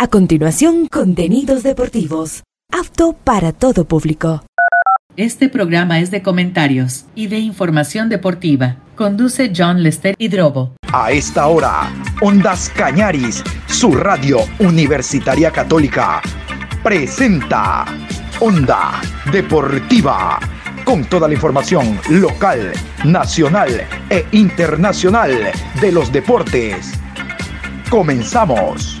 A continuación, contenidos deportivos. Apto para todo público. Este programa es de comentarios y de información deportiva. Conduce John Lester Hidrobo. A esta hora, Ondas Cañaris, su radio universitaria católica, presenta Onda Deportiva. Con toda la información local, nacional e internacional de los deportes. Comenzamos.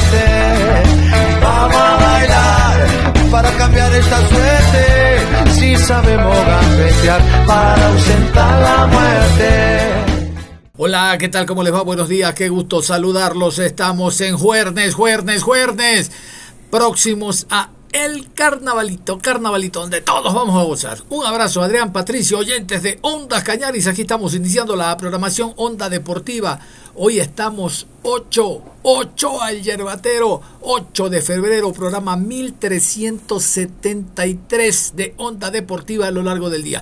Para cambiar esta suerte. Si sabemos gambetear para ausentar la muerte. Hola, ¿qué tal? ¿Cómo les va? Buenos días, qué gusto saludarlos. Estamos en Juernes, Juernes, Juernes, próximos a el carnavalito, carnavalito donde todos vamos a gozar. Un abrazo, Adrián Patricio, oyentes de Ondas Cañaris. Aquí estamos iniciando la programación Onda Deportiva. Hoy estamos 8, 8 al yerbatero, 8 de febrero, programa 1373 de Onda Deportiva a lo largo del día.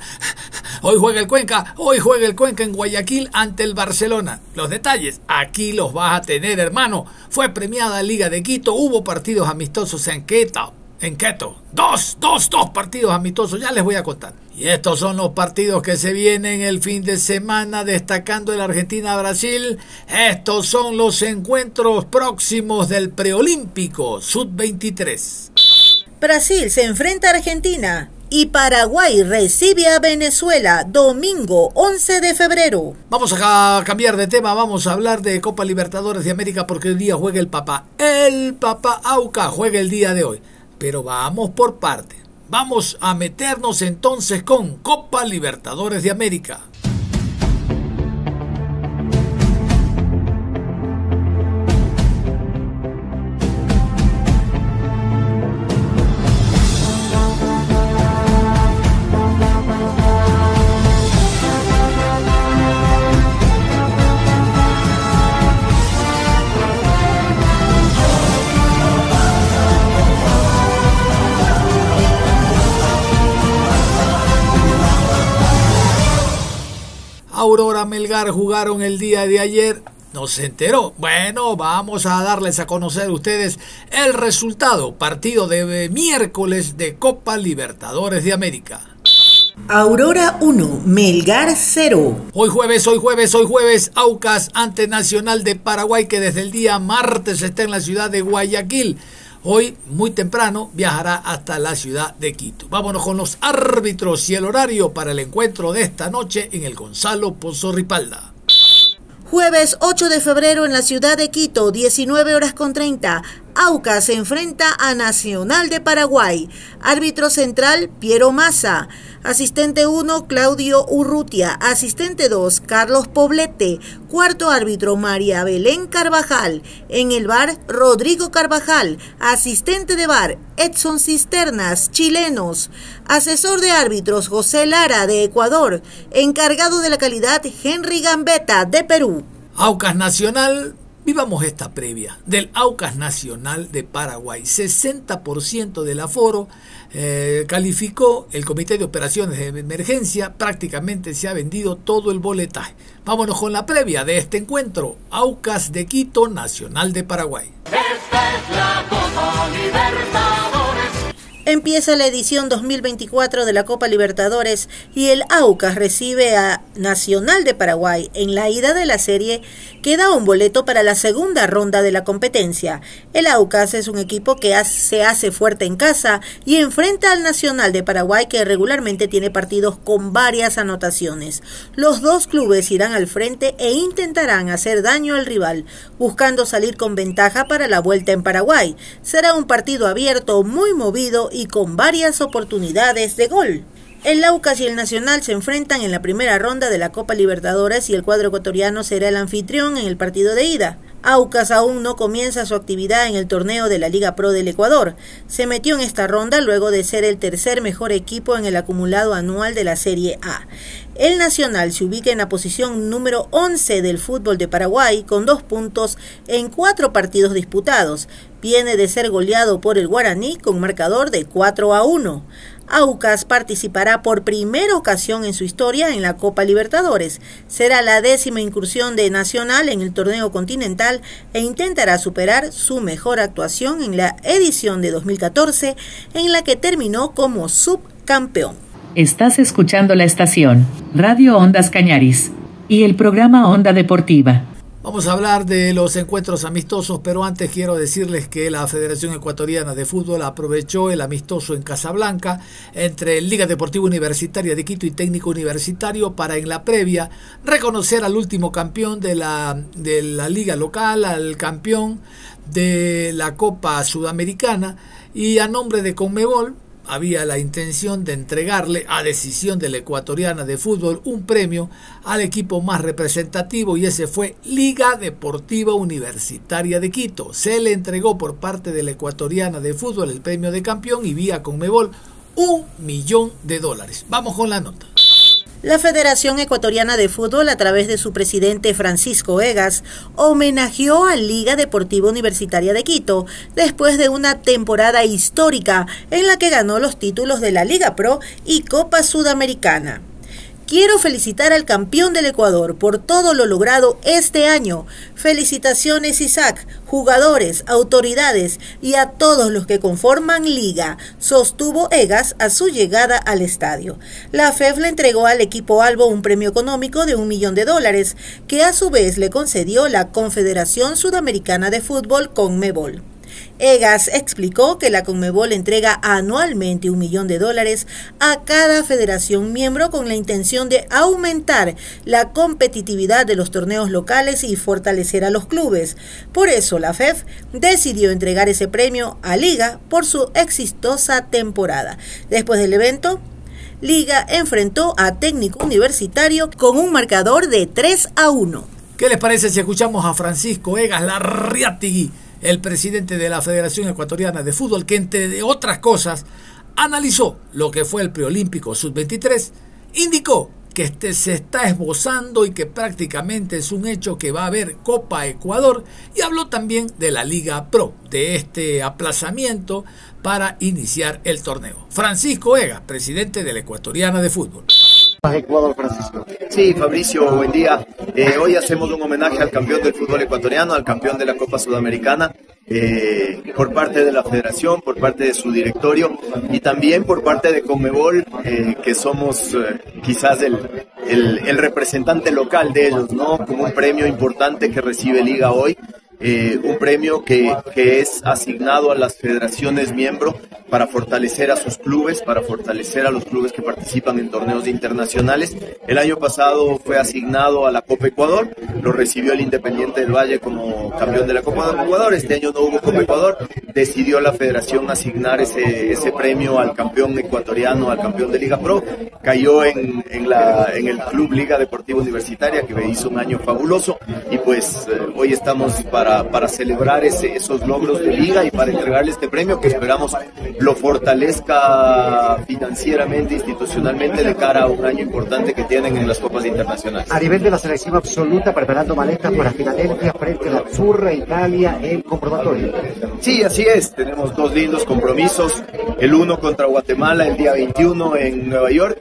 Hoy juega el Cuenca, hoy juega el Cuenca en Guayaquil ante el Barcelona. Los detalles, aquí los vas a tener, hermano. Fue premiada Liga de Quito, hubo partidos amistosos en Quito en Queto. Dos, dos, dos partidos amistosos, ya les voy a contar. Y estos son los partidos que se vienen el fin de semana destacando el Argentina-Brasil. Estos son los encuentros próximos del preolímpico Sub-23. Brasil se enfrenta a Argentina y Paraguay recibe a Venezuela domingo 11 de febrero. Vamos a cambiar de tema, vamos a hablar de Copa Libertadores de América porque el día juega el papá. El papá Auca juega el día de hoy. Pero vamos por parte. Vamos a meternos entonces con Copa Libertadores de América. Melgar jugaron el día de ayer. No se enteró. Bueno, vamos a darles a conocer a ustedes el resultado. Partido de miércoles de Copa Libertadores de América. Aurora 1, Melgar 0. Hoy jueves, hoy jueves, hoy jueves, Aucas ante Nacional de Paraguay que desde el día martes está en la ciudad de Guayaquil. Hoy, muy temprano, viajará hasta la ciudad de Quito. Vámonos con los árbitros y el horario para el encuentro de esta noche en el Gonzalo Pozo Ripalda. Jueves 8 de febrero en la ciudad de Quito, 19 horas con 30. Aucas se enfrenta a Nacional de Paraguay. Árbitro central, Piero Massa. Asistente 1, Claudio Urrutia. Asistente 2, Carlos Poblete. Cuarto árbitro, María Belén Carvajal. En el bar, Rodrigo Carvajal. Asistente de bar, Edson Cisternas, chilenos. Asesor de árbitros, José Lara, de Ecuador. Encargado de la calidad, Henry Gambetta, de Perú. Aucas Nacional Vivamos esta previa del Aucas Nacional de Paraguay. 60% del aforo eh, calificó el Comité de Operaciones de Emergencia. Prácticamente se ha vendido todo el boletaje. Vámonos con la previa de este encuentro. Aucas de Quito, Nacional de Paraguay. Empieza la edición 2024 de la Copa Libertadores y el Aucas recibe a Nacional de Paraguay. En la ida de la serie queda un boleto para la segunda ronda de la competencia. El Aucas es un equipo que se hace fuerte en casa y enfrenta al Nacional de Paraguay que regularmente tiene partidos con varias anotaciones. Los dos clubes irán al frente e intentarán hacer daño al rival, buscando salir con ventaja para la vuelta en Paraguay. Será un partido abierto, muy movido con varias oportunidades de gol. El Laucas y el Nacional se enfrentan en la primera ronda de la Copa Libertadores y el cuadro ecuatoriano será el anfitrión en el partido de ida. Aucas aún no comienza su actividad en el torneo de la Liga Pro del Ecuador. Se metió en esta ronda luego de ser el tercer mejor equipo en el acumulado anual de la Serie A. El Nacional se ubica en la posición número 11 del fútbol de Paraguay con dos puntos en cuatro partidos disputados. Viene de ser goleado por el Guaraní con marcador de 4 a 1. Aucas participará por primera ocasión en su historia en la Copa Libertadores. Será la décima incursión de Nacional en el torneo continental e intentará superar su mejor actuación en la edición de 2014 en la que terminó como subcampeón. Estás escuchando la estación Radio Ondas Cañaris y el programa Onda Deportiva. Vamos a hablar de los encuentros amistosos, pero antes quiero decirles que la Federación Ecuatoriana de Fútbol aprovechó el amistoso en Casablanca entre Liga Deportiva Universitaria de Quito y Técnico Universitario para en la previa reconocer al último campeón de la, de la liga local, al campeón de la Copa Sudamericana y a nombre de Conmebol había la intención de entregarle a decisión de la ecuatoriana de fútbol un premio al equipo más representativo y ese fue Liga Deportiva Universitaria de Quito. Se le entregó por parte de la ecuatoriana de fútbol el premio de campeón y vía Conmebol un millón de dólares. Vamos con la nota. La Federación Ecuatoriana de Fútbol, a través de su presidente Francisco Egas, homenajeó a Liga Deportiva Universitaria de Quito después de una temporada histórica en la que ganó los títulos de la Liga Pro y Copa Sudamericana. Quiero felicitar al campeón del Ecuador por todo lo logrado este año. Felicitaciones Isaac, jugadores, autoridades y a todos los que conforman liga, sostuvo Egas a su llegada al estadio. La FEF le entregó al equipo Albo un premio económico de un millón de dólares, que a su vez le concedió la Confederación Sudamericana de Fútbol Conmebol. Egas explicó que la Conmebol entrega anualmente un millón de dólares a cada federación miembro con la intención de aumentar la competitividad de los torneos locales y fortalecer a los clubes. Por eso la FEF decidió entregar ese premio a Liga por su exitosa temporada. Después del evento, Liga enfrentó a Técnico Universitario con un marcador de 3 a 1. ¿Qué les parece si escuchamos a Francisco Egas Larriatigui? El presidente de la Federación Ecuatoriana de Fútbol, que entre otras cosas analizó lo que fue el preolímpico sub-23, indicó que este se está esbozando y que prácticamente es un hecho que va a haber Copa Ecuador y habló también de la Liga Pro, de este aplazamiento para iniciar el torneo. Francisco Ega, presidente de la Ecuatoriana de Fútbol. Sí, Fabricio, buen día. Eh, hoy hacemos un homenaje al campeón del fútbol ecuatoriano, al campeón de la Copa Sudamericana, eh, por parte de la federación, por parte de su directorio y también por parte de Conmebol, eh, que somos quizás el, el representante local de ellos, ¿no? Como un premio importante que recibe Liga hoy. Eh, un premio que, que, es asignado a las federaciones miembro para fortalecer a sus clubes, para fortalecer a los clubes que participan en torneos internacionales. El año pasado fue asignado a la Copa Ecuador, lo recibió el Independiente del Valle como campeón de la Copa de Ecuador, este año no hubo Copa Ecuador, decidió la federación asignar ese, ese premio al campeón ecuatoriano, al campeón de Liga Pro, cayó en, en, la, en el Club Liga Deportiva Universitaria que hizo un año fabuloso. Y pues eh, hoy estamos para para, celebrar ese, esos logros de liga y para entregarle este premio que esperamos lo fortalezca financieramente, institucionalmente de cara a un año importante que tienen en las copas internacionales. A nivel de la selección absoluta, preparando maletas para Filadelfia frente a la Zurra Italia el comprobatorio. Sí, así es. Tenemos dos lindos compromisos. El uno contra Guatemala el día 21 en Nueva York.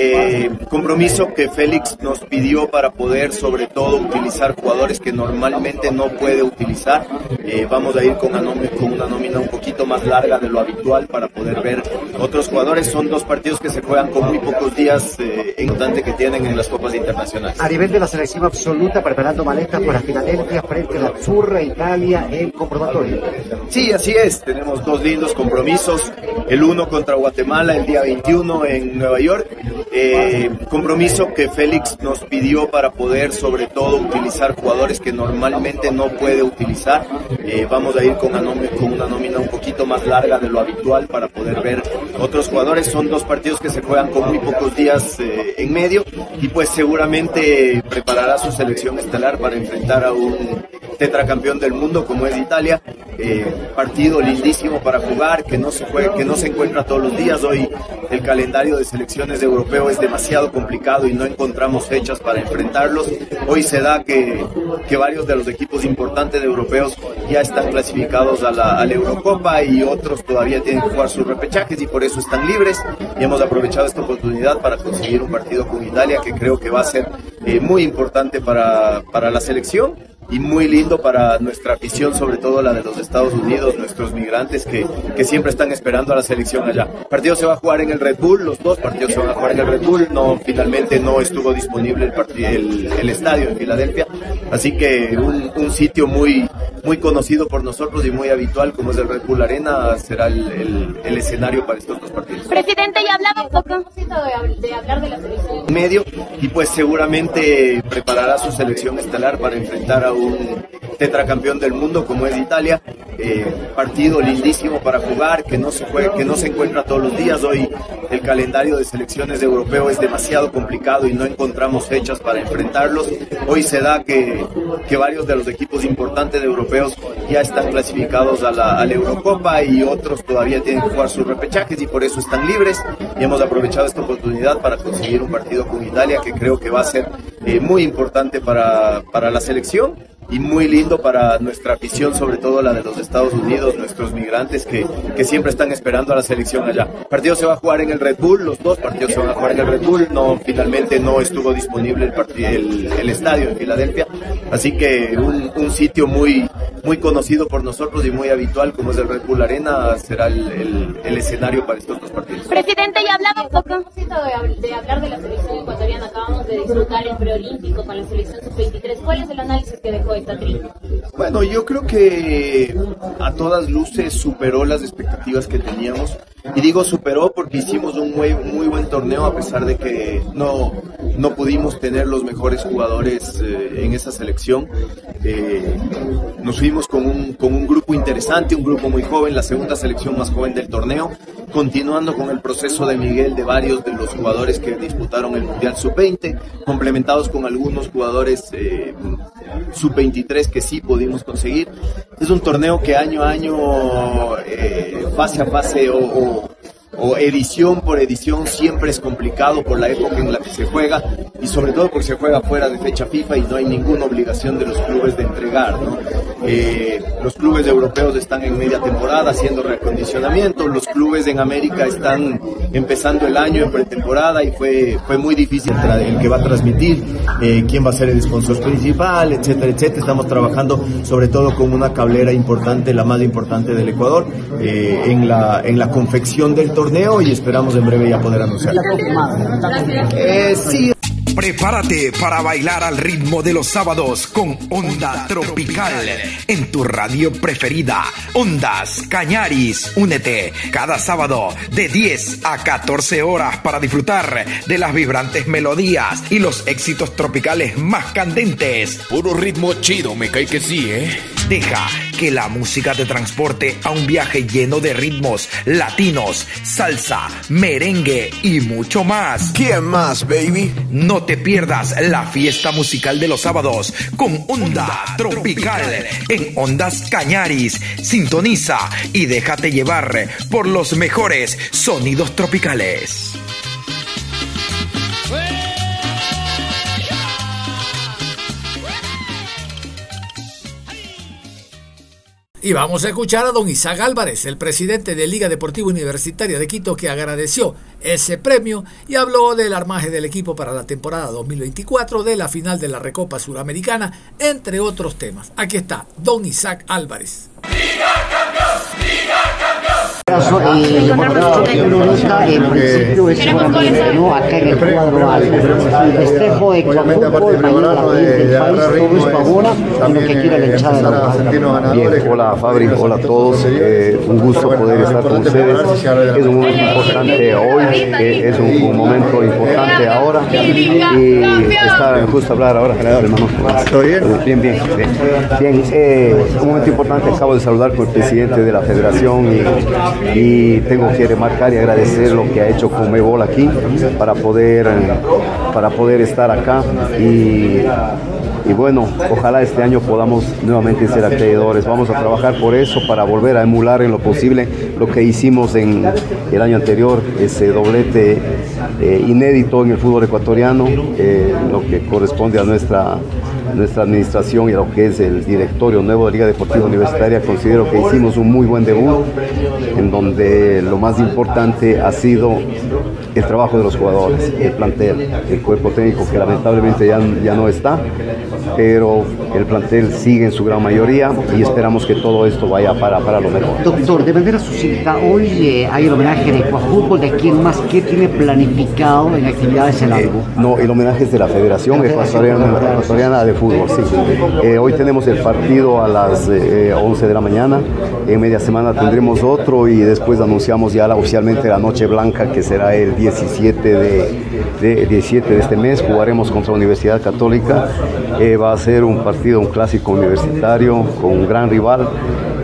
Eh, compromiso que Félix nos pidió para poder sobre todo utilizar jugadores que normalmente no puede utilizar. Eh, vamos a ir con una, nómina, con una nómina un poquito más larga de lo habitual para poder ver otros jugadores. Son dos partidos que se juegan con muy pocos días eh, importante que tienen en las copas internacionales. A nivel de la selección absoluta, preparando maletas para Filadelfia frente a la Zurra Italia el comprobatorio. Sí, así es. Tenemos dos lindos compromisos. El uno contra Guatemala el día 21 en Nueva York. Eh, compromiso que Félix nos pidió para poder sobre todo utilizar jugadores que normalmente no puede utilizar. Eh, vamos a ir con una, nómina, un poquito más larga de lo habitual para poder ver otros jugadores. Son dos partidos que se juegan con muy pocos días eh, en medio y pues seguramente preparará su selección estelar para enfrentar a un tetracampeón del mundo como es Italia. Eh, partido lindísimo para jugar, que no se juega, que no se encuentra todos los días. Hoy el calendario de selecciones de europeo es demasiado complicado y no encontramos fechas para enfrentarlos. Hoy se da que, que varios de los equipos importantes de europeos ya están clasificados a la, a la Eurocopa y otros todavía tienen que jugar sus repechajes y por eso están libres. Y hemos aprovechado esta oportunidad para conseguir un partido con Italia que creo que va a ser eh, muy importante para, para la selección y muy lindo para nuestra afición, sobre todo la de los Estados Unidos, nuestros migrantes que, que siempre están esperando a la selección allá. El partido se va a jugar en el Red Bull, los dos partidos se van a jugar en el Red Bull, no, finalmente no estuvo disponible el, el, el estadio en Filadelfia, así que un, un, sitio muy, muy conocido por nosotros y muy habitual como es el Red Bull Arena será el, el, el escenario para estos dos partidos. Presidente, ya hablaba un poco de, de hablar de la selección. Medio, y pues seguramente preparará su selección estelar para enfrentar a un tetracampeón del mundo como es Italia. Eh, partido lindísimo para jugar, que no se juega, que no se encuentra todos los días. Hoy el calendario de selecciones de europeo es demasiado complicado y no encontramos fechas para enfrentarlos. Hoy se da que, que varios de los equipos importantes de europeos ya están clasificados a la, Eurocopa y otros todavía tienen que jugar sus repechajes y por eso están libres. Y hemos aprovechado esta oportunidad para conseguir un partido con Italia que creo que va a ser eh, muy importante para, para la selección y muy lindo para nuestra afición, sobre todo la de los Estados Unidos, nuestros migrantes que, que siempre están esperando a la selección allá. El partido se va a jugar en el Red Bull, los dos partidos se van a jugar en el Red Bull, no, finalmente no estuvo disponible el, el, el estadio en Filadelfia, así que un, un, sitio muy, muy conocido por nosotros y muy habitual como es el Red Bull Arena será el, el, escenario para estos dos partidos. Presidente, ya hablaba un poco de hablar de la selección ecuatoriana, acabamos de disfrutar el preolímpico con la selección sub-23, ¿cuál es el análisis que dejó Bueno, yo creo que a todas luces superó las expectativas que teníamos. Y digo superó porque hicimos un muy, muy buen torneo a pesar de que no, no pudimos tener los mejores jugadores eh, en esa selección. Eh, nos fuimos con un, con un grupo interesante, un grupo muy joven, la segunda selección más joven del torneo, continuando con el proceso de Miguel de varios de los jugadores que disputaron el Mundial Sub-20, complementados con algunos jugadores eh, Sub-23 que sí pudimos conseguir. Es un torneo que año a año, fase a fase o Thank you. O edición por edición siempre es complicado por la época en la que se juega y sobre todo porque se juega fuera de fecha FIFA y no hay ninguna obligación de los clubes de entregar. ¿no? Eh, los clubes europeos están en media temporada haciendo reacondicionamiento, los clubes en América están empezando el año en pretemporada y fue, fue muy difícil el que va a transmitir, eh, quién va a ser el sponsor principal, etcétera, etcétera. Estamos trabajando sobre todo con una cablera importante, la más importante del Ecuador, eh, en, la, en la confección del torneo y esperamos en breve ya poder anunciar. Eh, sí. Prepárate para bailar al ritmo de los sábados con Onda Tropical en tu radio preferida, Ondas Cañaris. Únete cada sábado de 10 a 14 horas para disfrutar de las vibrantes melodías y los éxitos tropicales más candentes. Puro ritmo chido, me cae que sí, ¿eh? Deja que la música te transporte a un viaje lleno de ritmos latinos, salsa, merengue y mucho más. ¿Quién más, baby? No te pierdas la fiesta musical de los sábados con Onda Tropical en Ondas Cañaris. Sintoniza y déjate llevar por los mejores sonidos tropicales. Y vamos a escuchar a don Isaac Álvarez, el presidente de Liga Deportiva Universitaria de Quito, que agradeció ese premio y habló del armaje del equipo para la temporada 2024, de la final de la Recopa Suramericana, entre otros temas. Aquí está don Isaac Álvarez. Campeón. Y ahorita el municipio es solamente, ¿no? Acá en el cuadro alto. Festejo de fútbol, mañana la del país, todo es ahora, y lo que quiera la hinchada de la Bien, hola Fabri, hola a todos. Eh, un gusto poder estar con ustedes. Es un momento importante hoy, eh, es un, un, momento importante ahora. Y está justo hablar ahora, hermano. ¿Todo bien? Bien, bien. Bien, bien eh, un momento importante. Acabo de saludar con el presidente de la federación y y tengo que remarcar y agradecer lo que ha hecho Conmebol aquí para poder, para poder estar acá y y bueno, ojalá este año podamos nuevamente ser acreedores. Vamos a trabajar por eso para volver a emular en lo posible lo que hicimos en el año anterior, ese doblete eh, inédito en el fútbol ecuatoriano, eh, lo que corresponde a nuestra, nuestra administración y a lo que es el directorio nuevo de Liga Deportiva Universitaria. Considero que hicimos un muy buen debut, en donde lo más importante ha sido el trabajo de los jugadores, el plantel, el cuerpo técnico que lamentablemente ya, ya no está, pero el plantel sigue en su gran mayoría y esperamos que todo esto vaya para, para lo mejor. Doctor, de manera suscita, hoy eh, hay el homenaje de Fútbol, ¿de quién más? ¿Qué tiene planificado en actividades en algo? Eh, no, el homenaje es de la Federación Ecuatoriana, de Fútbol, sí. Eh, hoy tenemos el partido a las 11 de la mañana, en media semana tendremos otro y después anunciamos ya oficialmente la Noche Blanca que será el 17 de, de 17 de este mes, jugaremos contra la Universidad Católica va a ser un partido, un clásico universitario con un gran rival.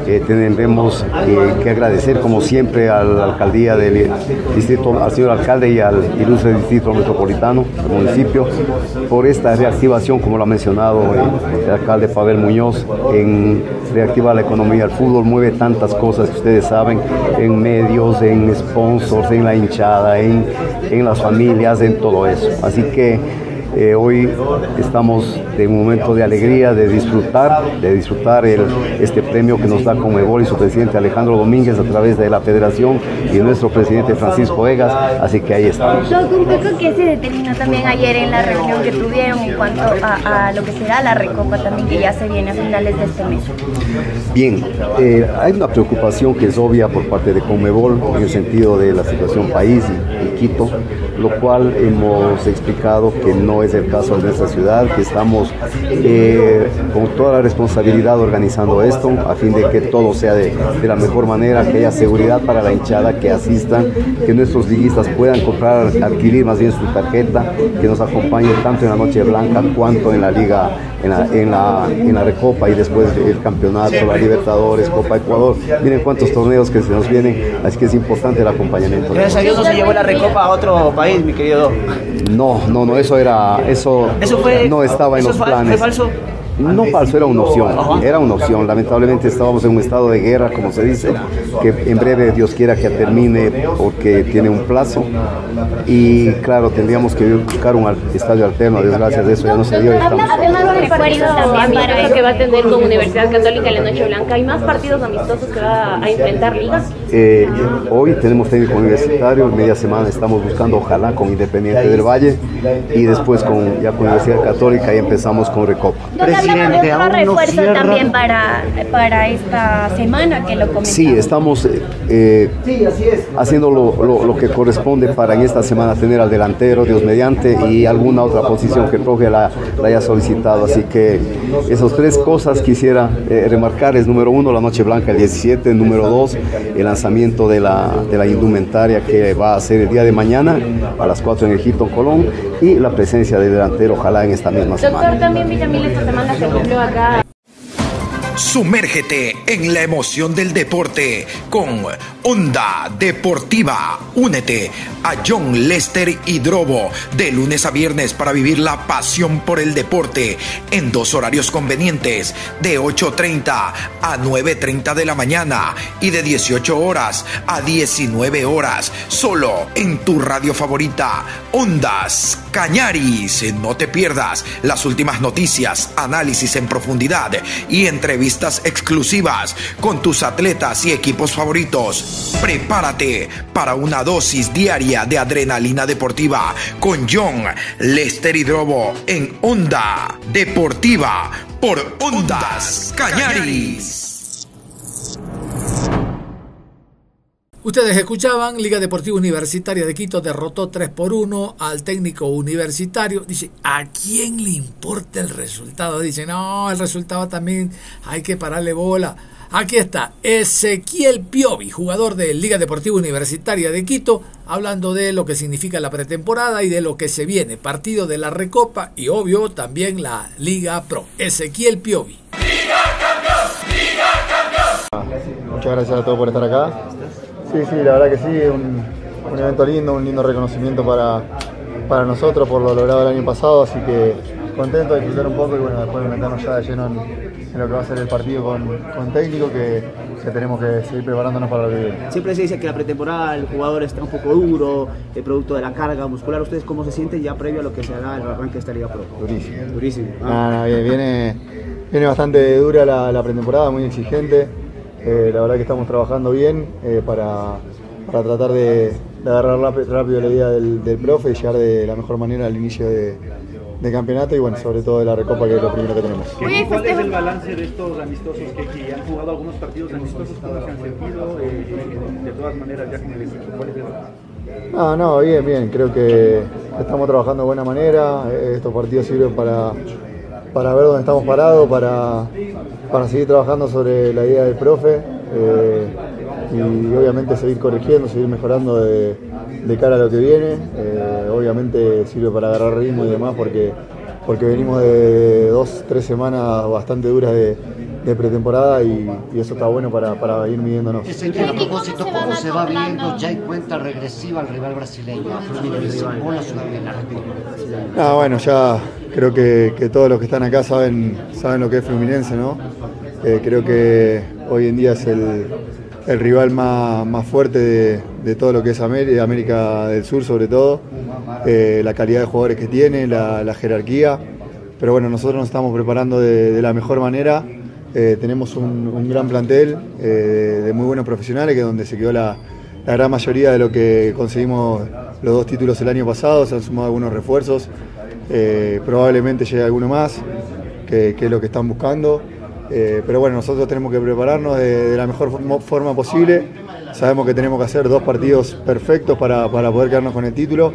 Eh, tendremos eh, que agradecer como siempre a la alcaldía del distrito, al señor alcalde y al ilustre distrito metropolitano, al municipio, por esta reactivación, como lo ha mencionado el alcalde Pavel Muñoz, en reactivar la economía. El fútbol mueve tantas cosas que ustedes saben, en medios, en sponsors, en la hinchada, en, en las familias, en todo eso. Así que eh, hoy estamos en un momento de alegría, de disfrutar, de disfrutar el, este premio que nos da Conmebol y su presidente Alejandro Domínguez a través de la federación y nuestro presidente Francisco Egas, así que ahí estamos. un poco que se determinó también ayer en la reunión que tuvieron en cuanto a, lo que será la Recopa también que ya se viene a finales de este mes. Bien, eh, hay una preocupación que es obvia por parte de Conmebol en el sentido de la situación país y Lo cual hemos explicado que no es el caso de nuestra ciudad, que estamos eh, con toda la responsabilidad organizando esto a fin de que todo sea de, de, la mejor manera, que haya seguridad para la hinchada, que asistan, que nuestros liguistas puedan comprar, adquirir más bien su tarjeta, que nos acompañe tanto en la Noche Blanca cuanto en la Liga, en la, en la, en la Recopa y después el campeonato, la Libertadores, Copa Ecuador. Miren cuántos torneos que se nos vienen, así que es importante el acompañamiento. Gracias a Dios no se llevó la Recopa a otro país, mi querido. No, no, no, eso era, eso, eso fue, no estaba en los planes. ¿Fue falso? No falso, era una opción, era una opción. Lamentablemente estábamos en un estado de guerra, como se dice, que en breve Dios quiera que termine porque tiene un plazo. Y claro, tendríamos que buscar un estadio alterno, desgracias de eso ya no se dio. Partido amistoso que va a tener con Universidad Católica en la Noche Blanca, ¿hay más partidos amistosos que va a enfrentar ligas? Eh, hoy tenemos técnico universitario, en media semana estamos buscando, ojalá, con Independiente del Valle y después con, ya con Universidad Católica y empezamos con Recopa presidente. Otro refuerzo no también para, para esta semana que lo comentamos. Sí, estamos eh, haciendo lo, lo, lo, que corresponde para en esta semana tener al delantero, Dios mediante, y alguna otra posición que el profe la, la haya solicitado. Así que esas tres cosas quisiera eh, remarcar. Es número uno, la Noche Blanca el 17. Número dos, el lanzamiento de la, de la indumentaria que va a ser el día de mañana a las 4 en el Hilton Colón y la presencia del delantero, ojalá en esta misma Doctor, semana. también Villamil esta semana se cumplió acá. Sumérgete en la emoción del deporte con Onda Deportiva. Únete a John Lester Hidrobo de lunes a viernes para vivir la pasión por el deporte en dos horarios convenientes de 8.30 a 9.30 de la mañana y de 18 horas a 19 horas. Solo en tu radio favorita, Ondas Cañaris. No te pierdas las últimas noticias, análisis en profundidad y entrevistas exclusivas con tus atletas y equipos favoritos. Prepárate para una dosis diaria de adrenalina deportiva con John Lester Hidrobo en Onda Deportiva por Ondas Cañaris. Ustedes escuchaban, Liga Deportiva Universitaria de Quito derrotó 3 por 1 al técnico universitario. Dice, ¿a quién le importa el resultado? Dice, no, el resultado también hay que pararle bola. Aquí está Ezequiel Piovi, jugador de Liga Deportiva Universitaria de Quito, hablando de lo que significa la pretemporada y de lo que se viene. Partido de la Recopa y obvio también la Liga Pro. Ezequiel Piovi. Liga Campeón, Liga Campeón. Muchas gracias a todos por estar acá. Sí, sí, la verdad que sí, un, un evento lindo, un lindo reconocimiento para, para nosotros por lo logrado el año pasado, así que contento de disfrutar un poco y bueno, después de meternos ya de lleno en, en lo que va a ser el partido con, con técnico, que, que tenemos que seguir preparándonos para lo que viene. Siempre se dice que la pretemporada el jugador está un poco duro, el producto de la carga muscular. ¿Ustedes cómo se sienten ya previo a lo que será el arranque de esta Liga Pro? Durísimo. Durísimo. No, no, viene, viene, viene bastante dura la, la pretemporada, muy exigente. Eh, la verdad que estamos trabajando bien eh, para, para tratar de, de agarrar rápido la idea del, del profe y llegar de la mejor manera al inicio de, de campeonato y bueno, sobre todo de la recopa que es lo primero que tenemos. ¿Cuál es el balance de estos amistosos que, que han jugado algunos partidos amistosos? ¿Cómo se han sentido? Eh, de todas maneras, ya con el equipo, ¿cuál es el No, no, bien, bien. Creo que estamos trabajando de buena manera. Estos partidos sirven para, para ver dónde estamos parados, para, para seguir trabajando sobre la idea del profe eh, y obviamente seguir corrigiendo, seguir mejorando de, de cara a lo que viene. Eh, obviamente sirve para agarrar ritmo y demás porque, porque venimos de dos, tres semanas bastante duras de, de pretemporada y, y eso está bueno para, para ir midiéndonos. Ezequiel, a propósito, ¿cómo se va viendo ya en cuenta regresiva al rival brasileño, a Fluminense, la? Ah, bueno, ya creo que, que todos los que están acá saben, saben lo que es Fluminense, ¿no? Eh, creo que hoy en día es el, el rival más, más fuerte de, de todo lo que es América, del Sur sobre todo, Eh, la calidad de jugadores que tiene, la, jerarquía, pero bueno, nosotros nos estamos preparando de, la mejor manera, Eh, tenemos un, un gran plantel de muy buenos profesionales, que es donde se quedó la, la gran mayoría de lo que conseguimos los dos títulos el año pasado, se han sumado algunos refuerzos, eh, probablemente llegue alguno más, que, que es lo que están buscando. Eh, pero bueno, nosotros tenemos que prepararnos de, de la mejor forma- posible. Sabemos que tenemos que hacer dos partidos perfectos para, para poder quedarnos con el título,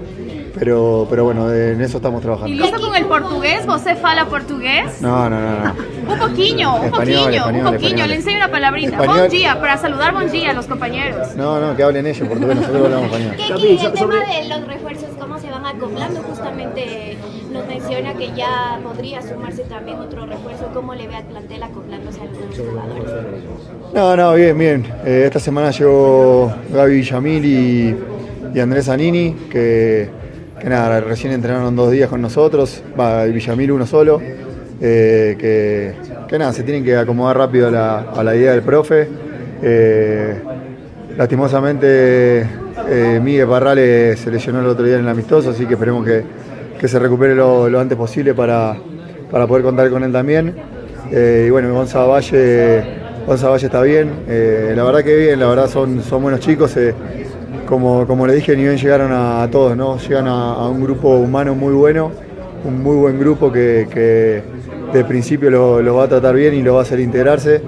pero, pero bueno, en eso estamos trabajando. E isso com o português? Você fala português? No, no, no, no. Um pouquinho, um Español, pouquinho, español, pouquinho. español. Le enseño una palabrita. Español. Bom dia, para saludar bom dia a los compañeros. No, no, que hablen ellos, porque nosotros hablamos español. Y el tema de los refuerzos, cómo se van acoplando, justamente nos menciona que ya podría sumarse también otro refuerzo. ¿Cómo le ve al plantel acoplándose a los jugadores? No, no, bien, bien. Eh, esta semana llegó Gaby Villamil y, y Andrés Zanini, que, que nada, recién entrenaron dos días con nosotros, va Villamil uno solo, eh, que, que nada, se tienen que acomodar rápido a la, a la idea del profe. Eh, lastimosamente eh, Miguel Parrales se lesionó el otro día en el amistoso, así que esperemos que, que se recupere lo, antes posible para, para poder contar con él también. Eh, y bueno, Gonza Valle, Valle está bien, eh, la verdad que bien, la verdad son, son buenos chicos. eh, como, como le dije, ni bien llegaron a, todos, ¿no? Llegan a, un grupo humano muy bueno, un muy buen grupo que, que de principio lo, lo va a tratar bien y lo va a hacer integrarse.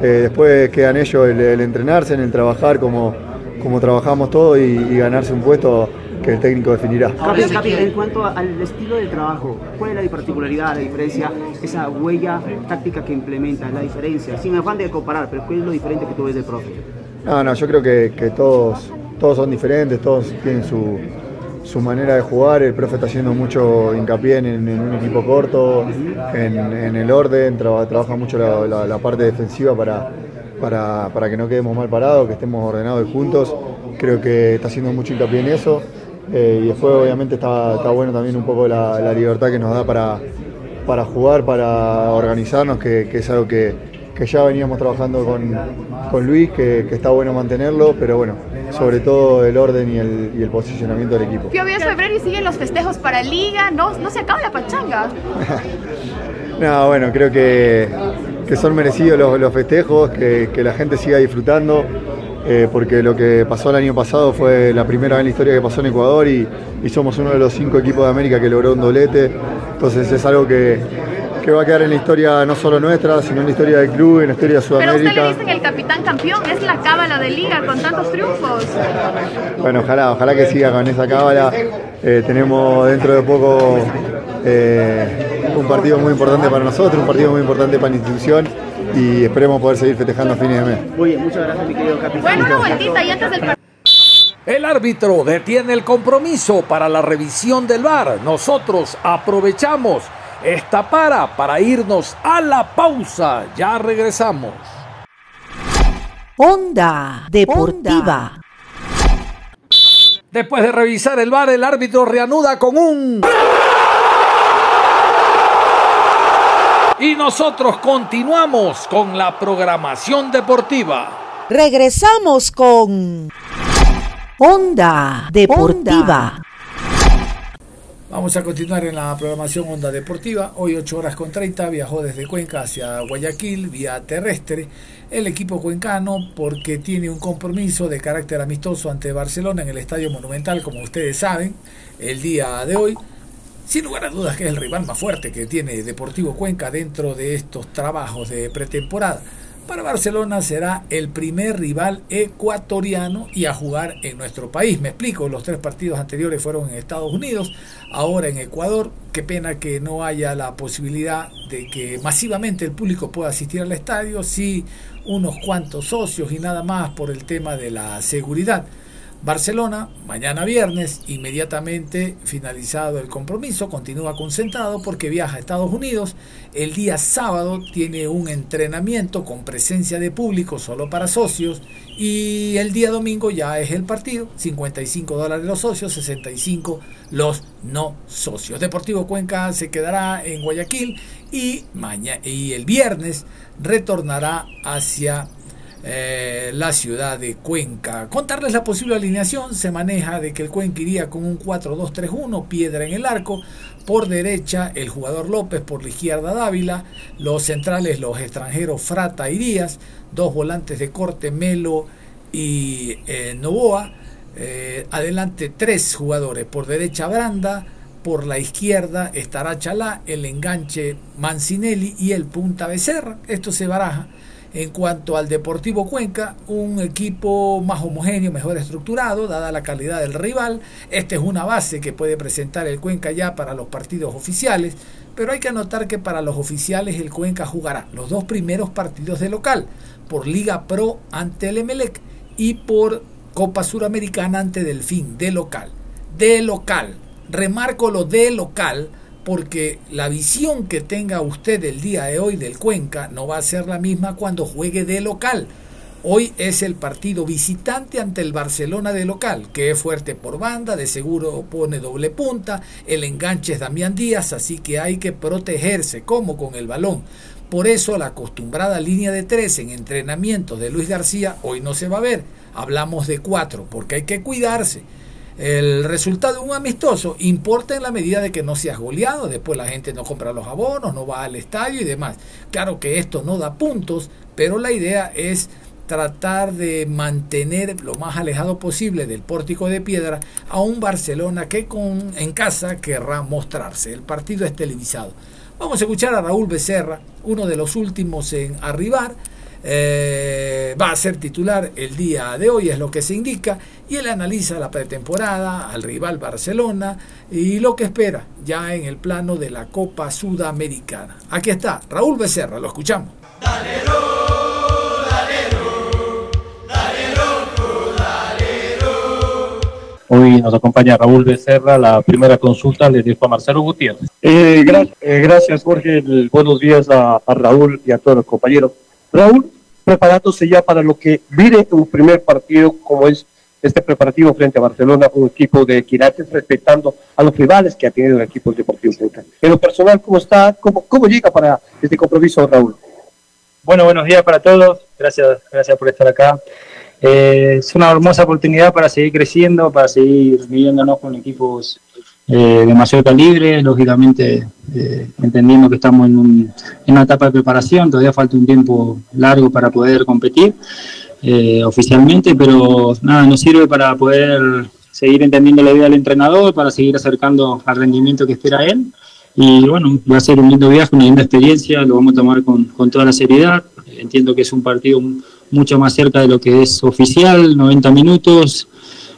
Después quedan ellos el, entrenarse, en el trabajar como, como trabajamos todos y ganarse un puesto que el técnico definirá. Capi, Capi, en cuanto al estilo del trabajo, ¿cuál es la particularidad, la diferencia, esa huella táctica que implementa, la diferencia? Sin afán de comparar, pero ¿cuál es lo diferente que tú ves del profe? No, no, yo creo que, que todos, todos son diferentes, todos tienen su, su manera de jugar. El profe está haciendo mucho hincapié en, en un equipo corto, en, en el orden, traba- trabaja mucho la, la- la parte defensiva para, para, para que no quedemos mal parados, que estemos ordenados y juntos. Creo que está haciendo mucho hincapié en eso. Eh, y después obviamente está, está bueno también un poco la, la libertad que nos da para, para jugar, para organizarnos, que, que es algo que, que ya veníamos trabajando con, con Luis, que, que está bueno mantenerlo, pero bueno, sobre todo el orden y el, y el posicionamiento del equipo. Fio, es febrero y siguen los festejos para Liga. No, no se acaba la pachanga. No, bueno, creo que, que son merecidos los, los festejos, que, que la gente siga disfrutando, eh, porque lo que pasó el año pasado fue la primera vez en la historia que pasó en Ecuador y, y somos uno de los cinco equipos de América que logró un doblete, entonces es algo que, que va a quedar en la historia no solo nuestra, sino en la historia del club, en la historia de Pero usted le Sudamérica. dicen el capitán campeón. Es la cábala de Liga con tantos triunfos. Bueno, ojalá, ojalá que siga con esa cábala. Eh, tenemos dentro de poco eh, un partido muy importante para nosotros, un partido muy importante para la institución y esperemos poder seguir festejando a fines de mes. Muy bien, muchas gracias, mi querido Capi. Bueno, una vueltita y antes del partido. El árbitro detiene el compromiso para la revisión del VAR. Nosotros aprovechamos esta para para irnos a la pausa. Ya regresamos. Onda Deportiva. Después de revisar el bar, el árbitro reanuda con un... Y nosotros continuamos con la programación deportiva. Regresamos con Onda Deportiva. Vamos a continuar en la programación Onda Deportiva. Hoy 8 horas con 30 viajó desde Cuenca hacia Guayaquil vía terrestre el equipo cuencano porque tiene un compromiso de carácter amistoso ante Barcelona en el Estadio Monumental, como ustedes saben, el día de hoy. Sin lugar a dudas que es el rival más fuerte que tiene Deportivo Cuenca dentro de estos trabajos de pretemporada. Para Barcelona será el primer rival ecuatoriano y a jugar en nuestro país. Me explico, los tres partidos anteriores fueron en Estados Unidos, ahora en Ecuador. Qué pena que no haya la posibilidad de que masivamente el público pueda asistir al estadio, sí unos cuantos socios y nada más por el tema de la seguridad. Barcelona, mañana viernes, inmediatamente finalizado el compromiso, continúa concentrado porque viaja a Estados Unidos. El día sábado tiene un entrenamiento con presencia de público solo para socios y el día domingo ya es el partido, 55 dólares los socios, 65 los no socios. Deportivo Cuenca se quedará en Guayaquil y, mañana, y el viernes retornará hacia eh, la ciudad de Cuenca. Contarles la posible alineación, se maneja de que el Cuenca iría con un 4-2-3-1, piedra en el arco, por derecha el jugador López, por la izquierda Dávila, los centrales los extranjeros Frata y Díaz, dos volantes de corte Melo y eh, Novoa, eh, adelante tres jugadores, por derecha Branda, por la izquierda estará Chalá, el enganche Mancinelli y el punta Becerra, esto se baraja en cuanto al Deportivo Cuenca, un equipo más homogéneo, mejor estructurado, dada la calidad del rival. Esta es una base que puede presentar el Cuenca ya para los partidos oficiales, pero hay que anotar que para los oficiales el Cuenca jugará los dos primeros partidos de local, por Liga Pro ante el Emelec y por Copa Suramericana ante Delfín, de local. De local. Remarco lo de local porque la visión que tenga usted el día de hoy del Cuenca no va a ser la misma cuando juegue de local. Hoy es el partido visitante ante el Barcelona de local, que es fuerte por banda, de seguro pone doble punta, el enganche es Damián Díaz, así que hay que protegerse como con el balón. Por eso la acostumbrada línea de tres en entrenamiento de Luis García hoy no se va a ver. Hablamos de cuatro, porque hay que cuidarse. El resultado de un amistoso importa en la medida de que no seas goleado, después la gente no compra los abonos, no va al estadio y demás. Claro que esto no da puntos, pero la idea es tratar de mantener lo más alejado posible del pórtico de piedra a un Barcelona que con, en casa querrá mostrarse. El partido es televisado. Vamos a escuchar a Raúl Becerra, uno de los últimos en arribar eh, va a ser titular el día de hoy, es lo que se indica, y él analiza la pretemporada, al rival Barcelona y lo que espera ya en el plano de la Copa Sudamericana. Aquí está, Raúl Becerra, lo escuchamos. Hoy nos acompaña Raúl Becerra. La primera consulta le dejo a Marcelo Gutiérrez. Eh, eh, gracias, Jorge. Buenos días a, a Raúl y a todos los compañeros. Raúl, preparándose ya para lo que viene un primer partido como es este preparativo frente a Barcelona, un equipo de Quilates respetando a los rivales que ha tenido el equipo deportivo En lo personal, ¿cómo está? ¿Cómo, cómo llega para este compromiso, Raúl? Bueno, buenos días para todos. Gracias, gracias por estar acá. Eh, es una hermosa oportunidad para seguir creciendo, para seguir midiéndonos con equipos eh, demasiado calibre, lógicamente eh, entendiendo que estamos en, un, en, una etapa de preparación, todavía falta un tiempo largo para poder competir eh, oficialmente, pero nada, nos sirve para poder seguir entendiendo la idea del entrenador, para seguir acercando al rendimiento que espera él. Y bueno, va a ser un lindo viaje, una linda experiencia, lo vamos a tomar con, con toda la seriedad. Entiendo que es un partido mucho más cerca de lo que es oficial, 90 minutos,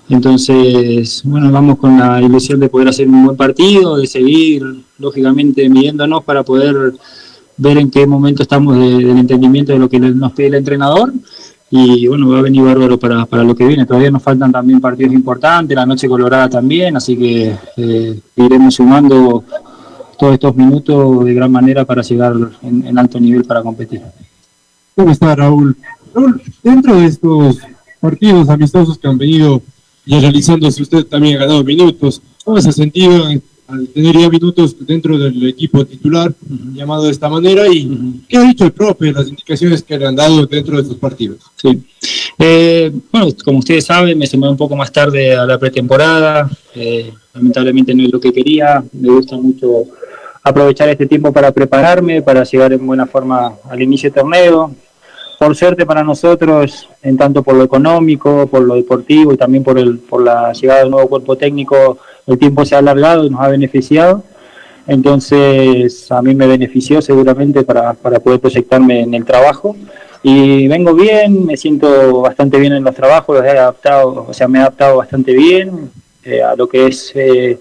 entonces, bueno, vamos con la ilusión de poder hacer un buen partido, de seguir, lógicamente, midiéndonos para poder ver en qué momento estamos del entendimiento de lo que nos pide el entrenador. Y bueno, va a venir bárbaro para, para lo que viene. Todavía nos faltan también partidos importantes, la noche colorada también, así que eh, iremos sumando todos estos minutos de gran manera para llegar en, en alto nivel para competir. ¿Cómo está Raúl? Raúl, dentro de estos partidos amistosos que han venido y realizándose usted también ha ganado minutos. ¿Cómo se ha sentido al tener ya minutos dentro del equipo titular, llamado de esta manera? ¿Y qué ha dicho el profe, las indicaciones que le han dado dentro de estos partidos? Sí. Eh, bueno, como ustedes saben, me sumé un poco más tarde a la pretemporada. Eh, lamentablemente no es lo que quería. Me gusta mucho aprovechar este tiempo para prepararme, para llegar en buena forma al inicio del torneo. Por suerte para nosotros, en tanto por lo económico, por lo deportivo y también por, el, por la llegada del nuevo cuerpo técnico, el tiempo se ha alargado y nos ha beneficiado. Entonces, a mí me benefició seguramente para, para poder proyectarme en el trabajo. Y vengo bien, me siento bastante bien en los trabajos, los he adaptado, o sea, me he adaptado bastante bien eh, a lo que es eh,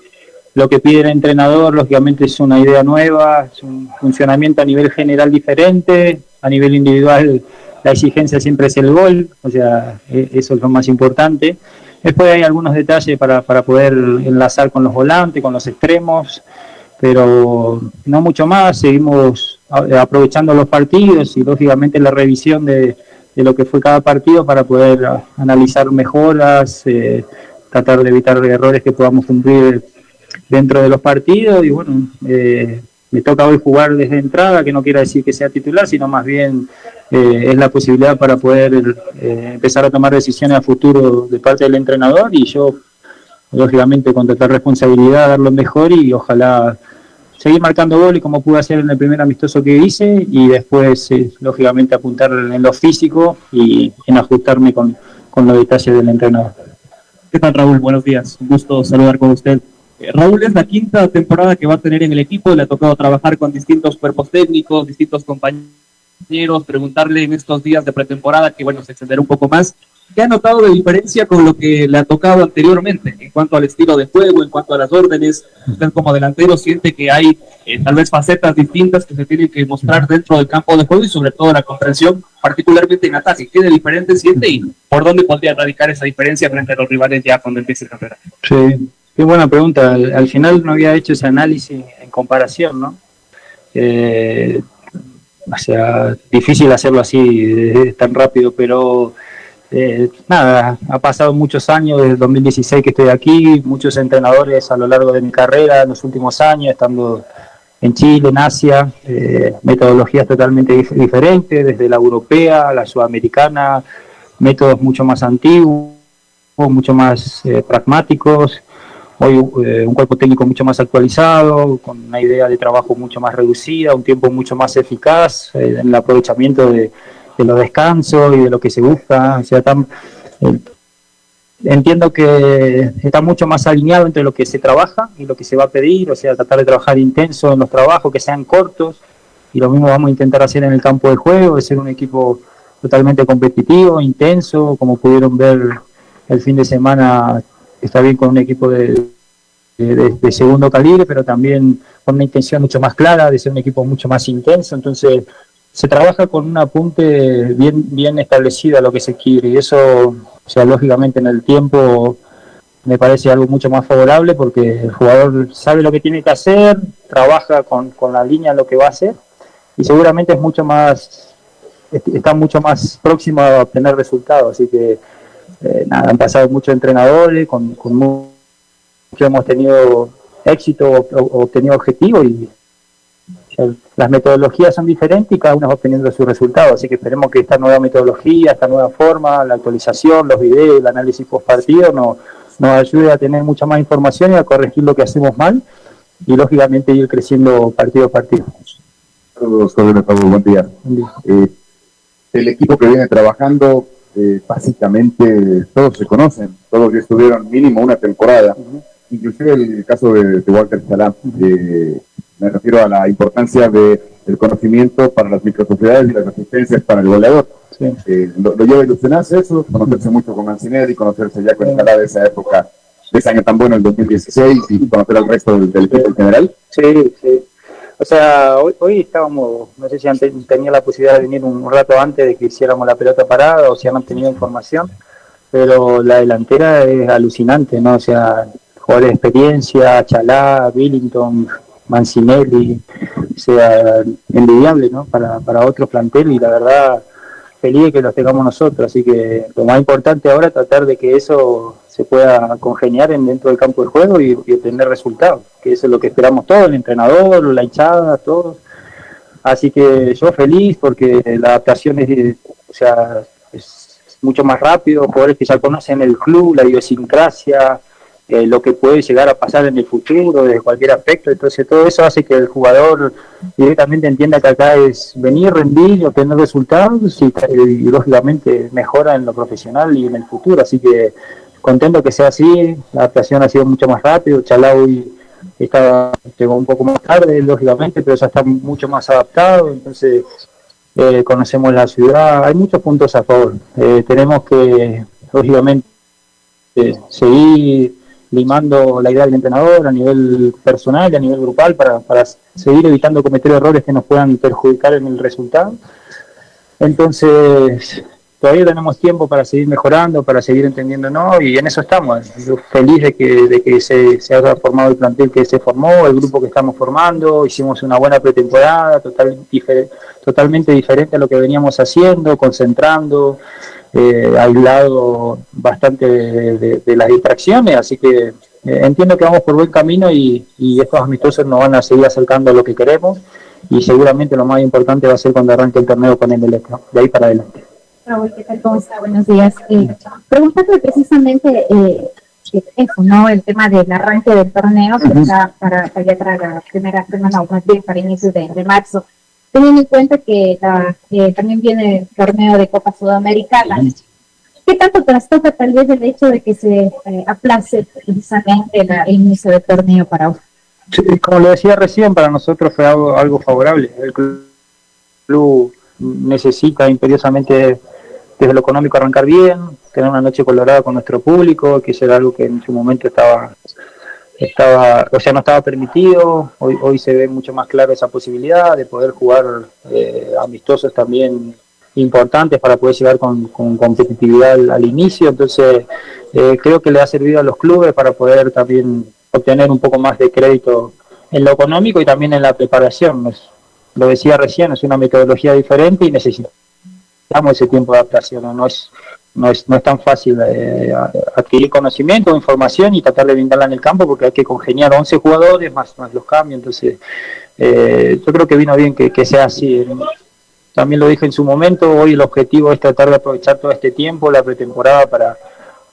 lo que pide el entrenador, lógicamente es una idea nueva, es un funcionamiento a nivel general diferente, a nivel individual la exigencia siempre es el gol, o sea, e, eso es lo más importante. Después hay algunos detalles para, para poder enlazar con los volantes, con los extremos, pero no mucho más, seguimos aprovechando los partidos y lógicamente la revisión de, de lo que fue cada partido para poder analizar mejoras, eh, tratar de evitar errores que podamos cumplir dentro de los partidos y bueno, eh, me toca hoy jugar desde entrada, que no quiere decir que sea titular, sino más bien eh, es la posibilidad para poder eh, empezar a tomar decisiones a futuro de parte del entrenador y yo, lógicamente, con total responsabilidad, dar lo mejor y ojalá seguir marcando goles como pude hacer en el primer amistoso que hice y después, lógicamente, apuntar en lo físico y en ajustarme con, con los detalles del entrenador. ¿Qué tal, Raúl? Buenos días. Un gusto saludar con usted. Raúl es la quinta temporada que va a tener en el equipo, le ha tocado trabajar con distintos cuerpos técnicos, distintos compañeros, preguntarle en estos días de pretemporada, que bueno, se extenderá un poco más, ¿qué ha notado de diferencia con lo que le ha tocado anteriormente en cuanto al estilo de juego, en cuanto a las órdenes? Usted como delantero siente que hay eh, tal vez facetas distintas que se tienen que mostrar dentro del campo de juego y sobre todo la comprensión, particularmente en ataque. ¿Qué de diferente siente y por dónde podría radicar esa diferencia frente a los rivales ya cuando empiece el campeonato? Sí, Qué buena pregunta. Al, final no había hecho ese análisis en comparación, ¿no? Eh, o sea, difícil hacerlo así tan rápido, pero eh, nada, ha pasado muchos años, desde 2016 que estoy aquí, muchos entrenadores a lo largo de mi carrera, en los últimos años, estando en Chile, en Asia, eh, metodologías totalmente diferentes, desde la europea, la sudamericana, métodos mucho más antiguos, mucho más pragmáticos hoy eh, un cuerpo técnico mucho más actualizado, con una idea de trabajo mucho más reducida, un tiempo mucho más eficaz eh, en el aprovechamiento de, los descansos y de lo que se busca. O sea, eh, entiendo que está mucho más alineado entre lo que se trabaja y lo que se va a pedir, o sea, tratar de trabajar intenso en los trabajos, que sean cortos, y lo mismo vamos a intentar hacer en el campo de juego, de ser un equipo totalmente competitivo, intenso, como pudieron ver el fin de semana está bien con un equipo de, de, segundo calibre, pero también con una intención mucho más clara de ser un equipo mucho más intenso. Entonces, se trabaja con un apunte bien, bien establecido a lo que se quiere y eso, o sea, lógicamente en el tiempo me parece algo mucho más favorable porque el jugador sabe lo que tiene que hacer, trabaja con, con la línea lo que va a hacer y seguramente es mucho más, está mucho más próximo a obtener resultados. Así que eh, nada, han pasado muchos entrenadores, con, con mucho hemos tenido éxito o, obtenido objetivos y las metodologías son diferentes y cada uno va obteniendo sus resultados. Así que esperemos que esta nueva metodología, esta nueva forma, la actualización, los videos, el análisis post partido nos, nos ayude a tener mucha más información y a corregir lo que hacemos mal y lógicamente ir creciendo partido a partido. Saludos, buen día. Eh, el equipo que viene trabajando eh, básicamente todos se conocen, todos que estuvieron mínimo una temporada, inclusive el caso de, Walter Salá, eh, me refiero a la importancia de, del conocimiento para las microsociedades y las asistencias para el goleador. Eh, lo, lleva a ilusionarse eso, conocerse mucho con Mancinelli, conocerse ya con Salá de esa época, de ese año tan bueno, el 2016, y conocer al resto del, del equipo en general. Sí, sí. O sea, hoy, hoy estábamos, no sé si han tenía la posibilidad de venir un, rato antes de que hiciéramos la pelota parada o si han tenido información, pero la delantera es alucinante, ¿no? O sea, jugadores de experiencia, Chalá, Billington, Mancinelli, o sea, envidiable, ¿no? Para, para otro plantel y la verdad de que los tengamos nosotros, así que lo más importante ahora es tratar de que eso se pueda congeniar en, dentro del campo de juego y, y obtener resultados, que eso es lo que esperamos todos, el entrenador, la hinchada, todos. Así que yo feliz porque la adaptación es, o sea, es mucho más rápido, jugadores que ya conocen el club, la idiosincrasia, eh, lo que puede llegar a pasar en el futuro, desde cualquier aspecto. Entonces, todo eso hace que el jugador directamente entienda que acá es venir, rendir, obtener resultados y, lógicamente mejora en lo profesional y en el futuro. Así que contento que sea así, la adaptación ha sido mucho más rápido. Chalá está, llegó un poco más tarde, lógicamente, pero ya está mucho más adaptado. Entonces, eh, conocemos la ciudad, hay muchos puntos a favor. Eh, tenemos que, lógicamente, eh, seguir limando la idea del entrenador a nivel personal y a nivel grupal para, para seguir evitando cometer errores que nos puedan perjudicar en el resultado. Entonces, todavía tenemos tiempo para seguir mejorando, para seguir entendiéndonos y en eso estamos. Yo feliz de que, de que se, se, haya formado el plantel que se formó, el grupo que estamos formando, hicimos una buena pretemporada, total, totalmente diferente a lo que veníamos haciendo, concentrando, eh, aislado bastante de, de, de, las distracciones, así que eh, entiendo que vamos por buen camino y, y, estos amistosos nos van a seguir acercando a lo que queremos y seguramente lo más importante va a ser cuando arranque el torneo con el Electro, de ahí para adelante. Raúl, ¿qué tal? ¿Cómo está? Buenos días. Eh, preguntarle precisamente eh, eso, ¿no? El tema del arranque del torneo, que está para, para, para la primera semana o más bien para inicios de, de marzo teniendo en cuenta que la, eh, también viene el torneo de Copa Sudamericana. ¿Qué tanto trastoca tal vez el hecho de que se eh, aplace precisamente la, el inicio del torneo para hoy? Sí, como lo decía recién, para nosotros fue algo, algo favorable. El club necesita imperiosamente desde lo económico arrancar bien, tener una noche colorada con nuestro público, que era algo que en su momento estaba estaba, o sea, no estaba permitido. Hoy, hoy se ve mucho más claro esa posibilidad de poder jugar eh, amistosos también importantes para poder llegar con, con competitividad al, inicio. Entonces, eh, creo que le ha servido a los clubes para poder también obtener un poco más de crédito en lo económico y también en la preparación. Es, lo decía recién, es una metodología diferente y necesitamos ese tiempo de adaptación. No es no es, no es tan fácil eh, adquirir conocimiento información y tratar de brindarla en el campo porque hay que congeniar 11 jugadores más, más los cambios. Entonces, eh, yo creo que vino bien que, que, sea así. También lo dije en su momento, hoy el objetivo es tratar de aprovechar todo este tiempo, la pretemporada, para,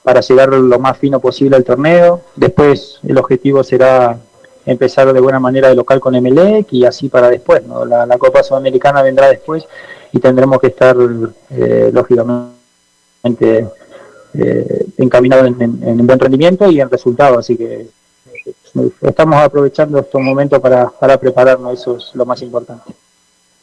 para llegar lo más fino posible al torneo. Después el objetivo será empezar de buena manera de local con Emelec y así para después. ¿no? La, la Copa Sudamericana vendrá después y tendremos que estar, eh, lógicamente, eh, encaminado en, en, en, buen rendimiento y en resultado. Así que eh, estamos aprovechando estos momentos para, para prepararnos, eso es lo más importante.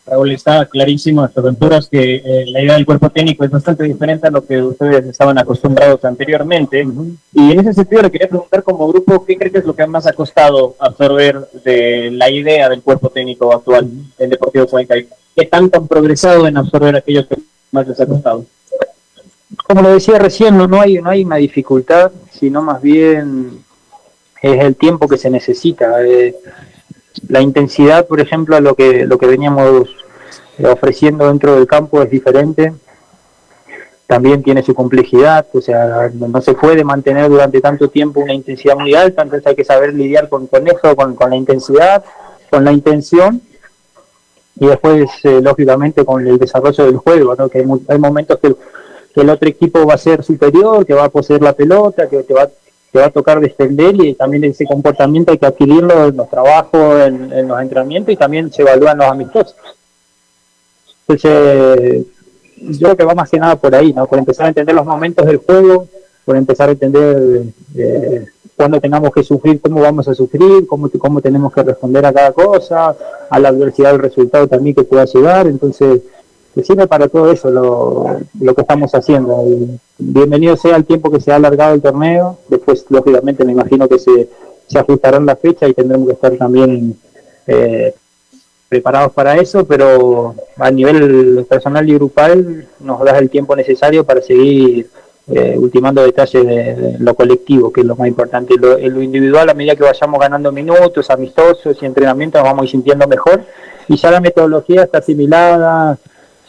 Raúl, está clarísimo a estas alturas que eh, la idea del cuerpo técnico es bastante diferente a lo que ustedes estaban acostumbrados anteriormente. Uh -huh. Y en ese sentido le quería preguntar como grupo, ¿qué cree que es lo que más ha costado absorber de la idea del cuerpo técnico actual en Deportivo Cuenca? ¿Qué tanto han progresado en absorber aquellos que más les ha costado? Como lo decía recién, no, no, hay, no hay una dificultad, sino más bien es el tiempo que se necesita. Eh, la intensidad, por ejemplo, a lo que, lo que veníamos ofreciendo dentro del campo es diferente. También tiene su complejidad, o sea, no se puede mantener durante tanto tiempo una intensidad muy alta, entonces hay que saber lidiar con, con eso, con, con la intensidad, con la intención y después, eh, lógicamente, con el desarrollo del juego, ¿no? que hay, hay momentos que que el otro equipo va a ser superior, que va a poseer la pelota, que va, te va a tocar defender y también ese comportamiento hay que adquirirlo en los trabajos, en, en los entrenamientos y también se evalúan los amistosos. Entonces, yo creo que va más que nada por ahí, ¿no? Por empezar a entender los momentos del juego, por empezar a entender eh, cuándo tengamos que sufrir, cómo vamos a sufrir, cómo, cómo tenemos que responder a cada cosa, a la adversidad del resultado también que pueda llegar. Entonces, que sirve para todo eso lo, lo que estamos haciendo. Y bienvenido sea el tiempo que se ha alargado el torneo, después lógicamente me imagino que se, se ajustarán la fecha y tendremos que estar también eh, preparados para eso, pero a nivel personal y grupal nos da el tiempo necesario para seguir eh, ultimando detalles de, lo colectivo, que es lo más importante. Lo, en lo individual, a medida que vayamos ganando minutos, amistosos y entrenamientos, nos vamos sintiendo mejor. Y ya la metodología está asimilada,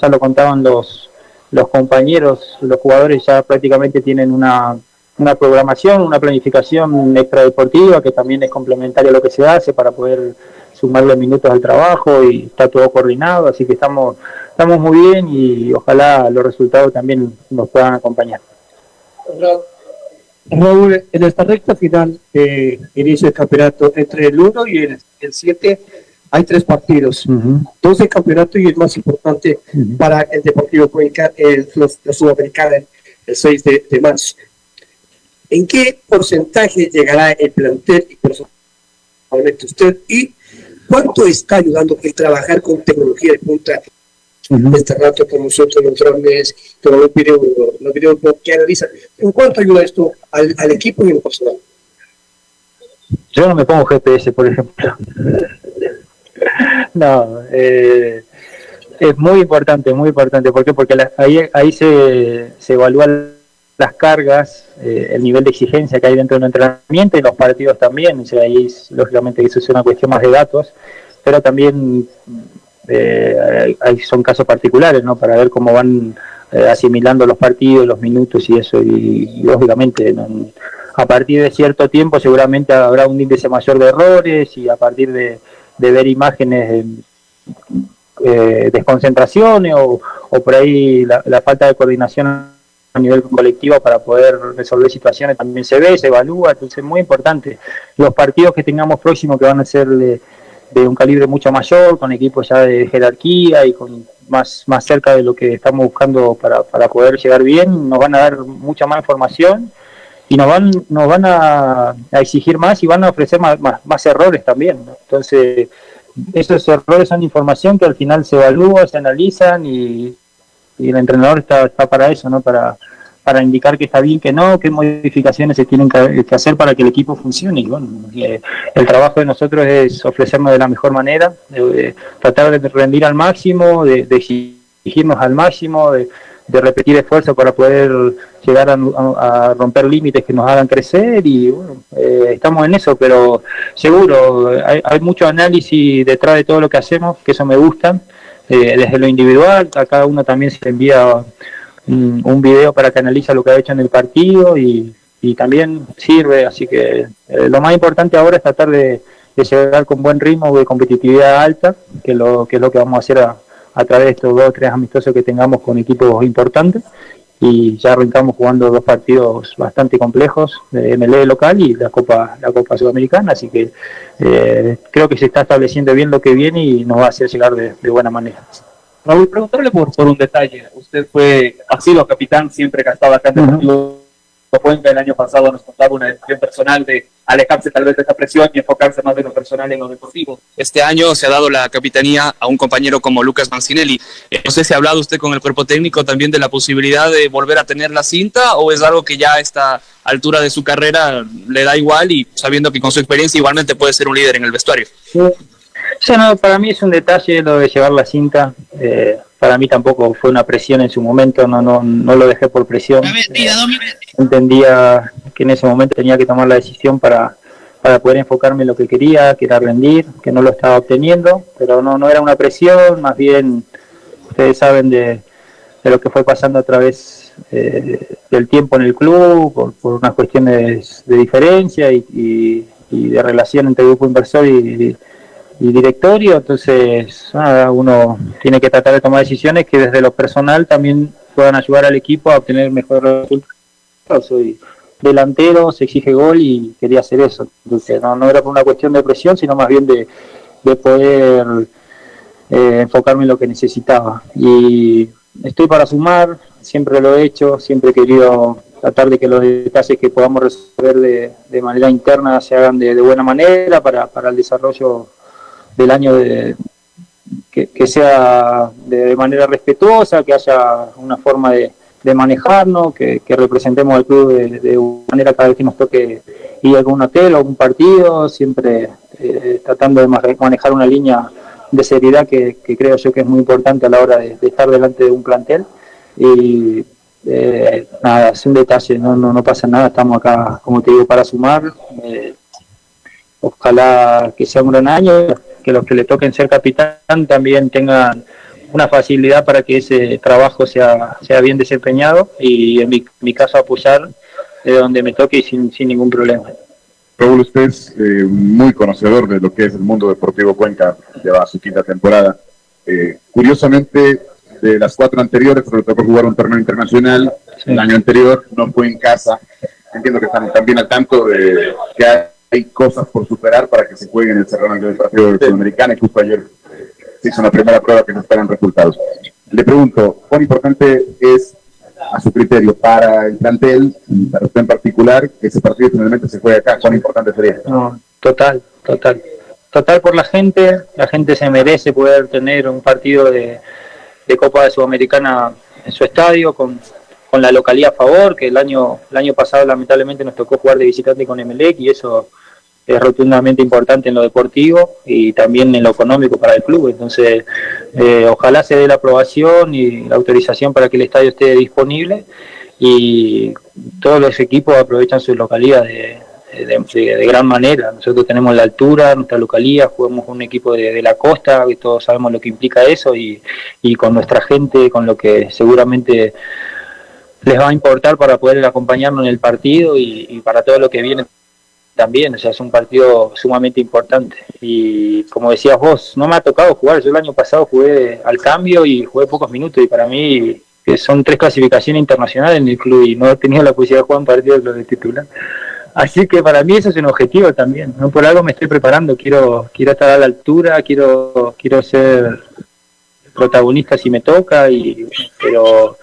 ya lo contaban los los compañeros, los jugadores ya prácticamente tienen una, una programación, una planificación extradeportiva que también es complementaria a lo que se hace para poder sumarle minutos al trabajo y está todo coordinado, así que estamos, estamos muy bien y ojalá los resultados también nos puedan acompañar. Raúl, en esta recta final de inicio del campeonato, entre el 1 y el, 7 hay tres partidos, dos de campeonato y el más importante para el Deportivo Cuenca, el, Sudamericana, el 6 de, de marzo. ¿En qué porcentaje llegará el plantel y personalmente usted? ¿Y cuánto está ayudando el trabajar con tecnología de punta este rato con nosotros los drones, con los videos, los videos que analizan? ¿En cuánto ayuda esto al, al equipo y al personal? Yo no me pongo GPS, por ejemplo. no, eh, es muy importante, muy importante. ¿Por qué? Porque ahí, ahí se, se evalúa las cargas, eh, el nivel de exigencia que hay dentro del entrenamiento y los partidos también. O sea, ahí lógicamente eso es una cuestión más de datos, pero también eh, hay, son casos particulares, ¿no? Para ver cómo van eh, asimilando los partidos, los minutos y eso. Y, lógicamente, a partir de cierto tiempo seguramente habrá un índice mayor de errores y a partir de, ver imágenes eh, desconcentraciones o, o por ahí la falta de coordinación a nivel colectivo para poder resolver situaciones también se ve, se evalúa, entonces es muy importante. Los partidos que tengamos próximos que van a ser de, un calibre mucho mayor, con equipos ya de jerarquía y con más, más cerca de lo que estamos buscando para, para poder llegar bien, nos van a dar mucha más información y nos van, nos van a, exigir más y van a ofrecer más, más, errores también. Entonces, esos errores son información que al final se evalúa, se analizan y y el entrenador está, está para eso, ¿no? Para, para indicar que está bien, que no, qué modificaciones se tienen que, hacer para que el equipo funcione. Y bueno, eh, el trabajo de nosotros es ofrecernos de la mejor manera, tratar de rendir al máximo, de, exigirnos al máximo, de, repetir esfuerzos para poder llegar a, romper límites que nos hagan crecer y bueno, eh, estamos en eso, pero seguro, hay, hay mucho análisis detrás de todo lo que hacemos, que eso me gusta eh, desde lo individual, a cada uno también se envía un, video para que analice lo que ha hecho en el partido y, también sirve, así que eh, lo más importante ahora es tratar de, llegar con buen ritmo de competitividad alta, que, lo, que es lo que vamos a hacer a, a través de estos dos o tres amistosos que tengamos con equipos importantes y ya arrancamos jugando dos partidos bastante complejos de MLE local y la Copa la Copa Sudamericana, así que eh, creo que se está estableciendo bien lo que viene y nos va a hacer llegar de, buena manera. Raúl, preguntarle por, por un detalle. Usted fue, ha sido capitán siempre que ha estado acá en el Cuenca el año pasado nos contaba una decisión personal de alejarse tal vez de esa presión y enfocarse más de lo personal en lo deportivo. Este año se ha dado la capitanía a un compañero como Lucas Mancinelli. Eh, no sé si ha hablado usted con el cuerpo técnico también de la posibilidad de volver a tener la cinta o es algo que ya a esta altura de su carrera le da igual y sabiendo que con su experiencia igualmente puede ser un líder en el vestuario. Sí. no, para mí es un detalle lo de llevar la cinta. Eh, para mí tampoco fue una presión en su momento, no, no, no lo dejé por presión. Eh, entendía que en ese momento tenía que tomar la decisión para, para poder enfocarme en lo que quería, que era rendir, que no lo estaba obteniendo, pero no, no era una presión, más bien ustedes saben de, de lo que fue pasando a través eh, del tiempo en el club, por, por unas cuestiones de diferencia y, y, y de relación entre grupo inversor y, y directorio, entonces uno tiene que tratar de tomar decisiones que desde lo personal también puedan ayudar al equipo a obtener mejores resultados. Soy delantero, se exige gol y quería hacer eso. Entonces no, no era por una cuestión de presión, sino más bien de, de poder eh, enfocarme en lo que necesitaba. Y estoy para sumar, siempre lo he hecho, siempre he querido tratar de que los detalles que podamos resolver de, de manera interna se hagan de, de buena manera para, para el desarrollo del año de, que, sea de manera respetuosa, que haya una forma de, manejarnos, que, representemos al club de, una manera cada vez que nos toque ir a algún hotel o algún partido, siempre eh, tratando de manejar una línea de seriedad que, creo yo que es muy importante a la hora de, estar delante de un plantel. Y eh, nada, es un detalle, no, no, no pasa nada, estamos acá, como te digo, para sumar. Eh, ojalá que sea un gran año que los que le toquen ser capitán también tengan una facilidad para que ese trabajo sea, sea bien desempeñado y en mi, mi caso apoyar de donde me toque y sin, sin ningún problema. Raúl, usted es eh, muy conocedor de lo que es el mundo deportivo Cuenca, lleva su quinta temporada. Eh, curiosamente, de las cuatro anteriores, le tocó jugar un torneo internacional, el año anterior no fue en casa. Entiendo que están también al tanto de que hay cosas por superar para que se juegue en el Cerrado del Partido de Sudamericana, y justo ayer eh, se hizo una primera prueba que no esperan resultados. Le pregunto, ¿cuán importante es a su criterio para el plantel, para usted en particular, que ese partido finalmente se juegue acá? ¿Cuán importante sería? No, total, total. Total por la gente, la gente se merece poder tener un partido de, de Copa de Sudamericana en su estadio con, con la localidad a favor, que el año, el año pasado lamentablemente nos tocó jugar de visitante con Emelec y eso es rotundamente importante en lo deportivo y también en lo económico para el club. Entonces, eh, ojalá se dé la aprobación y la autorización para que el estadio esté disponible y todos los equipos aprovechan su localidad de, de, gran manera. Nosotros tenemos la altura, nuestra localidad, jugamos un equipo de, la costa, y todos sabemos lo que implica eso y, y con nuestra gente, con lo que seguramente les va a importar para poder acompañarnos en el partido y, para todo lo que viene también, o sea, es un partido sumamente importante. Y como decías vos, no me ha tocado jugar, yo el año pasado jugué al cambio y jugué pocos minutos y para mí son tres clasificaciones internacionales en el club y no he tenido la posibilidad de jugar un partido de titular. Así que para mí eso es un objetivo también, no por algo me estoy preparando, quiero quiero estar a la altura, quiero quiero ser protagonista si me toca y pero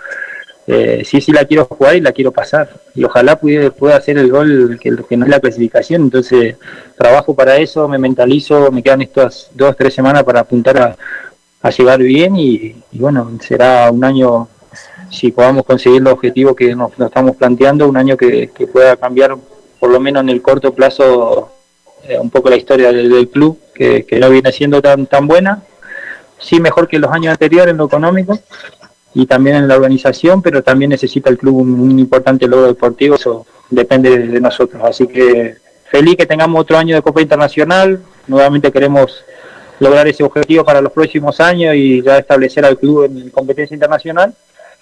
eh, sí, sí la quiero jugar y la quiero pasar. Y ojalá pueda, hacer el gol que, que no es la clasificación. Entonces, trabajo para eso, me mentalizo, me quedan estas dos, tres semanas para apuntar a, a llegar bien y, bueno, será un año, si podamos conseguir el objetivo que nos, estamos planteando, un año que, pueda cambiar, por lo menos en el corto plazo, eh, un poco la historia del, club, que, que no viene siendo tan, tan buena. Sí, mejor que los años anteriores en lo económico, y también en la organización, pero también necesita el club un, importante logro deportivo, eso depende de, nosotros. Así que feliz que tengamos otro año de Copa Internacional, nuevamente queremos lograr ese objetivo para los próximos años y ya establecer al club en competencia internacional,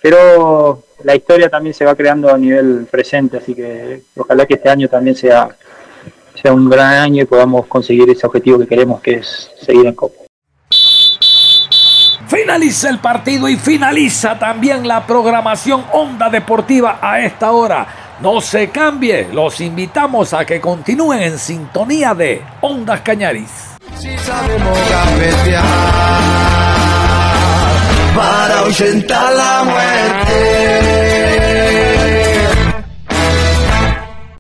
pero la historia también se va creando a nivel presente, así que ojalá que este año también sea, sea un gran año y podamos conseguir ese objetivo que queremos, que es seguir en Copa. Finaliza el partido y finaliza también la programación Onda Deportiva a esta hora. No se cambie, los invitamos a que continúen en sintonía de Ondas Cañaris. Si sabemos para la muerte.